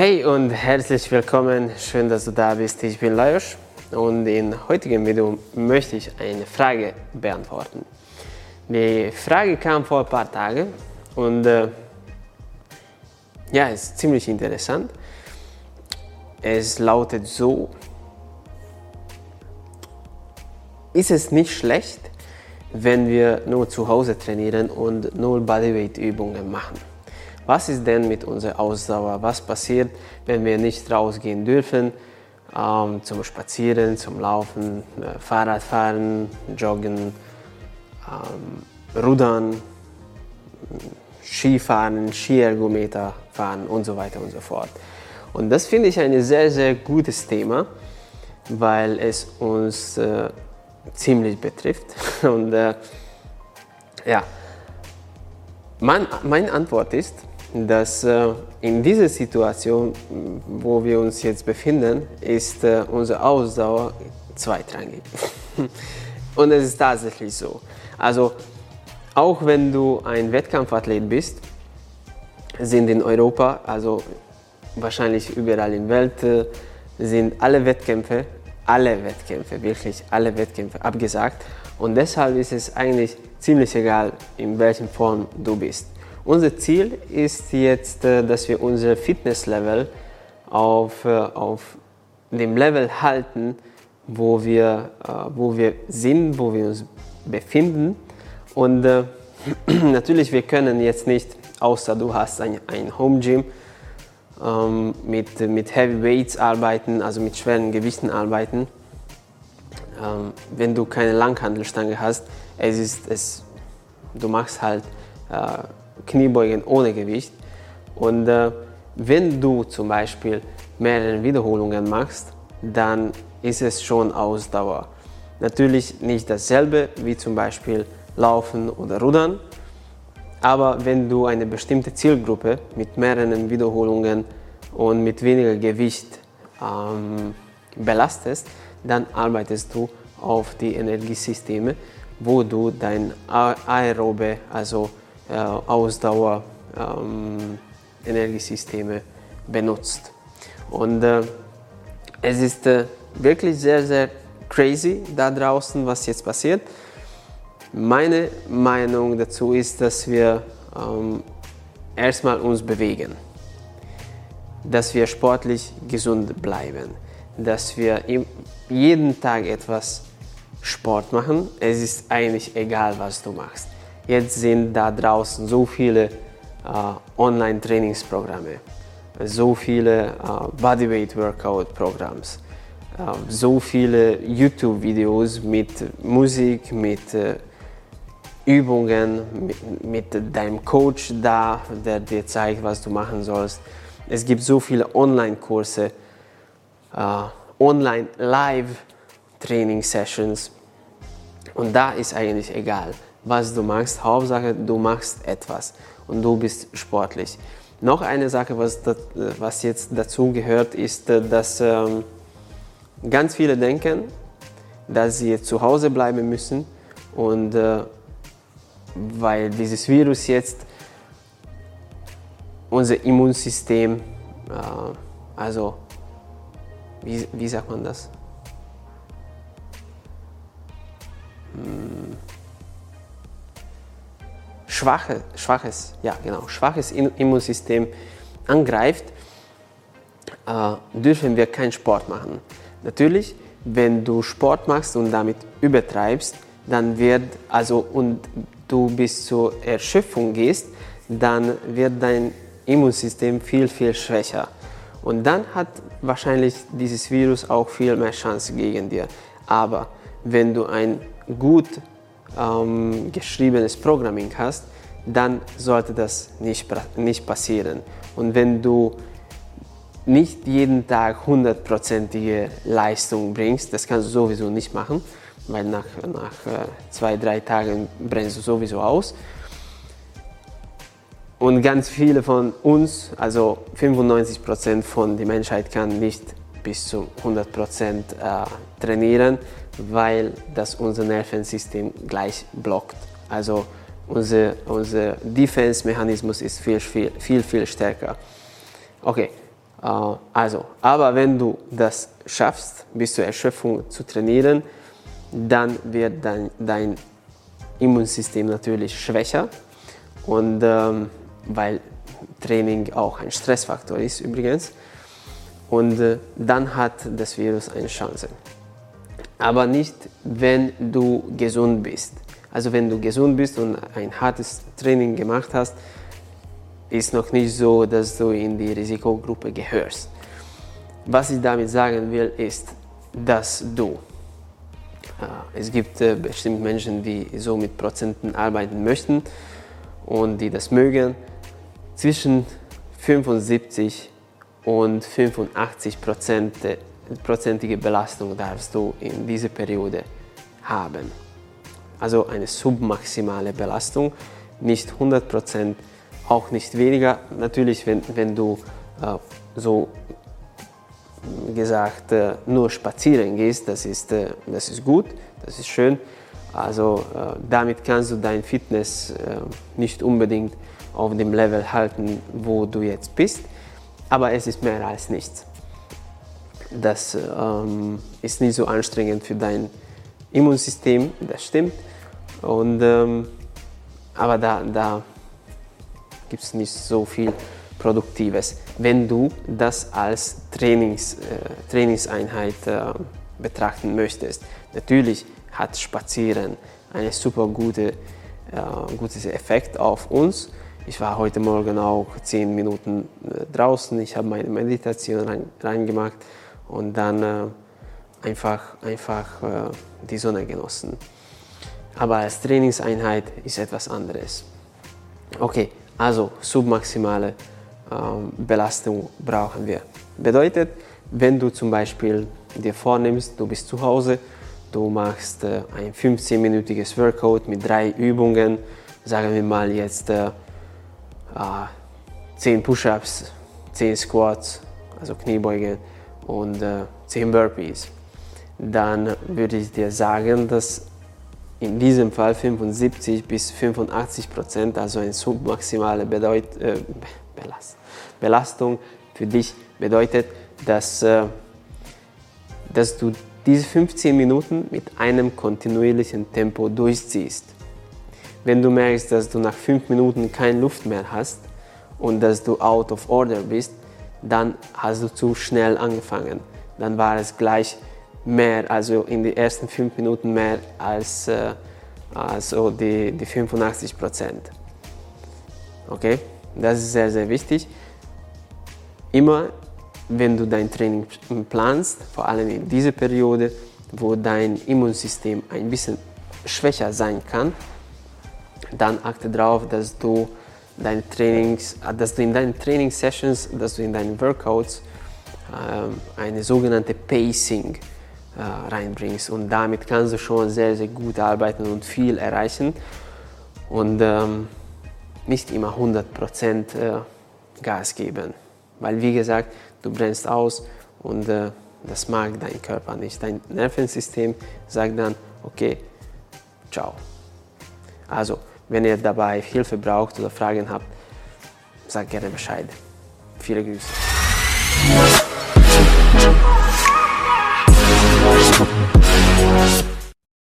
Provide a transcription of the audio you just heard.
Hey und herzlich willkommen, schön, dass du da bist. Ich bin Lajos und in heutigen Video möchte ich eine Frage beantworten. Die Frage kam vor ein paar Tagen und äh, ja, ist ziemlich interessant. Es lautet so, ist es nicht schlecht, wenn wir nur zu Hause trainieren und nur Bodyweight-Übungen machen? Was ist denn mit unserer Ausdauer? Was passiert, wenn wir nicht rausgehen dürfen? Ähm, zum Spazieren, zum Laufen, äh, Fahrradfahren, Joggen, ähm, Rudern, Skifahren, Skiergometer fahren und so weiter und so fort. Und das finde ich ein sehr, sehr gutes Thema, weil es uns äh, ziemlich betrifft. Und äh, ja, mein, meine Antwort ist, dass äh, in dieser Situation, wo wir uns jetzt befinden, ist äh, unsere Ausdauer zweitrangig. Und es ist tatsächlich so. Also auch wenn du ein Wettkampfathlet bist, sind in Europa, also wahrscheinlich überall in der Welt, äh, sind alle Wettkämpfe, alle Wettkämpfe, wirklich alle Wettkämpfe abgesagt. Und deshalb ist es eigentlich ziemlich egal, in welcher Form du bist. Unser Ziel ist jetzt, äh, dass wir unser Fitnesslevel auf, äh, auf dem Level halten, wo wir, äh, wo wir sind, wo wir uns befinden. Und natürlich, wir können jetzt nicht, außer du hast ein, ein Home Gym, ähm, mit, mit Heavy Weights arbeiten, also mit schweren Gewichten arbeiten. Ähm, wenn du keine Langhandelstange hast, es ist, es, du machst halt Kniebeugen ohne Gewicht. Und äh, wenn du zum Beispiel mehrere Wiederholungen machst, dann ist es schon Ausdauer. Natürlich nicht dasselbe wie zum Beispiel Laufen oder Rudern, aber wenn du eine bestimmte Zielgruppe mit mehreren Wiederholungen und mit weniger Gewicht ähm, belastest, dann arbeitest du auf die Energiesysteme, wo du dein aerobe, also Ausdauer, ähm, Energiesysteme benutzt. Und äh, es ist äh, wirklich sehr, sehr crazy da draußen, was jetzt passiert. Meine Meinung dazu ist, dass wir ähm, erstmal uns bewegen, dass wir sportlich gesund bleiben, dass wir jeden Tag etwas Sport machen. Es ist eigentlich egal, was du machst. Jetzt sind da draußen so viele äh, Online-Trainingsprogramme, so viele äh, Bodyweight-Workout-Programms, äh, so viele YouTube-Videos mit Musik, mit äh, Übungen, mit, mit deinem Coach da, der dir zeigt, was du machen sollst. Es gibt so viele Online-Kurse, äh, Online-Live-Training-Sessions und da ist eigentlich egal was du machst. Hauptsache, du machst etwas und du bist sportlich. Noch eine Sache, was, was jetzt dazu gehört, ist, dass ähm, ganz viele denken, dass sie zu Hause bleiben müssen und äh, weil dieses Virus jetzt unser Immunsystem, äh, also wie, wie sagt man das? Schwache, schwaches, ja genau, schwaches Immunsystem angreift, äh, dürfen wir keinen Sport machen. Natürlich, wenn du Sport machst und damit übertreibst, dann wird, also und du bis zur Erschöpfung gehst, dann wird dein Immunsystem viel, viel schwächer. Und dann hat wahrscheinlich dieses Virus auch viel mehr Chance gegen dir. Aber wenn du ein gut ähm, geschriebenes Programming hast, dann sollte das nicht, nicht passieren. Und wenn du nicht jeden Tag hundertprozentige Leistung bringst, das kannst du sowieso nicht machen, weil nach, nach äh, zwei, drei Tagen brennst du sowieso aus. Und ganz viele von uns, also 95 Prozent von der Menschheit kann nicht bis zu 100 Prozent äh, trainieren, weil das unser Nervensystem gleich blockt. Also unser, unser Defense-Mechanismus ist viel, viel, viel, viel stärker. Okay, Äh, also, aber wenn du das schaffst, bis zur Erschöpfung zu trainieren, dann wird dein, dein Immunsystem natürlich schwächer. Und ähm, weil Training auch ein Stressfaktor ist übrigens. Und äh, dann hat das Virus eine Chance. Aber nicht, wenn du gesund bist. Also wenn du gesund bist und ein hartes Training gemacht hast, ist noch nicht so, dass du in die Risikogruppe gehörst. Was ich damit sagen will, ist, dass du, äh, es gibt äh, bestimmt Menschen, die so mit Prozenten arbeiten möchten und die das mögen, zwischen 75 und 85 Prozent prozentige Belastung darfst du in dieser Periode haben. Also eine submaximale Belastung, nicht 100 Prozent auch nicht weniger. Natürlich, wenn, wenn du äh, so gesagt äh, nur spazieren gehst, das ist, äh, das ist gut, das ist schön. Also äh, damit kannst du dein Fitness äh, nicht unbedingt auf dem Level halten, wo du jetzt bist, aber es ist mehr als nichts. Das ähm, ist nicht so anstrengend für dein Immunsystem, das stimmt. Und, ähm, aber da, da gibt es nicht so viel Produktives, wenn du das als Trainings, äh, Trainingseinheit äh, betrachten möchtest. Natürlich hat Spazieren einen super gute, äh, gutes Effekt auf uns. Ich war heute Morgen auch zehn Minuten äh, draußen, ich habe meine Meditation rein, reingemacht und dann äh, einfach, einfach äh, die Sonne genossen. Aber als Trainingseinheit ist etwas anderes. Okay, also submaximale ähm, Belastung brauchen wir. Bedeutet, wenn du zum Beispiel dir vornimmst, du bist zu Hause, du machst äh, ein 15-minütiges Workout mit drei Übungen, sagen wir mal jetzt äh, 10 Push-ups, 10 Squats, also Kniebeugen und äh, 10 Burpees, dann würde ich dir sagen, dass in diesem Fall 75 bis 85 Prozent, also eine submaximale Bedeut äh, Belast Belastung für dich bedeutet, dass, äh, dass du diese 15 Minuten mit einem kontinuierlichen Tempo durchziehst. Wenn du merkst, dass du nach 5 Minuten keine Luft mehr hast und dass du out of order bist, dann hast du zu schnell angefangen. Dann war es gleich mehr, also in den ersten fünf Minuten mehr als äh, also die, die 85 Prozent. Okay, das ist sehr, sehr wichtig. Immer, wenn du dein Training planst, vor allem in dieser Periode, wo dein Immunsystem ein bisschen schwächer sein kann, dann achte darauf, dass du deine Trainings, dass du in deinen Training-Sessions, dass du in deinen Workouts äh, eine sogenannte Pacing äh, reinbringst. Und damit kannst du schon sehr, sehr gut arbeiten und viel erreichen. Und ähm, nicht immer 100% äh, Gas geben. Weil, wie gesagt, du brennst aus und äh, das mag dein Körper nicht. Dein Nervensystem sagt dann, okay, ciao. Also, wenn ihr dabei Hilfe braucht oder Fragen habt, sagt gerne Bescheid. Viele Grüße.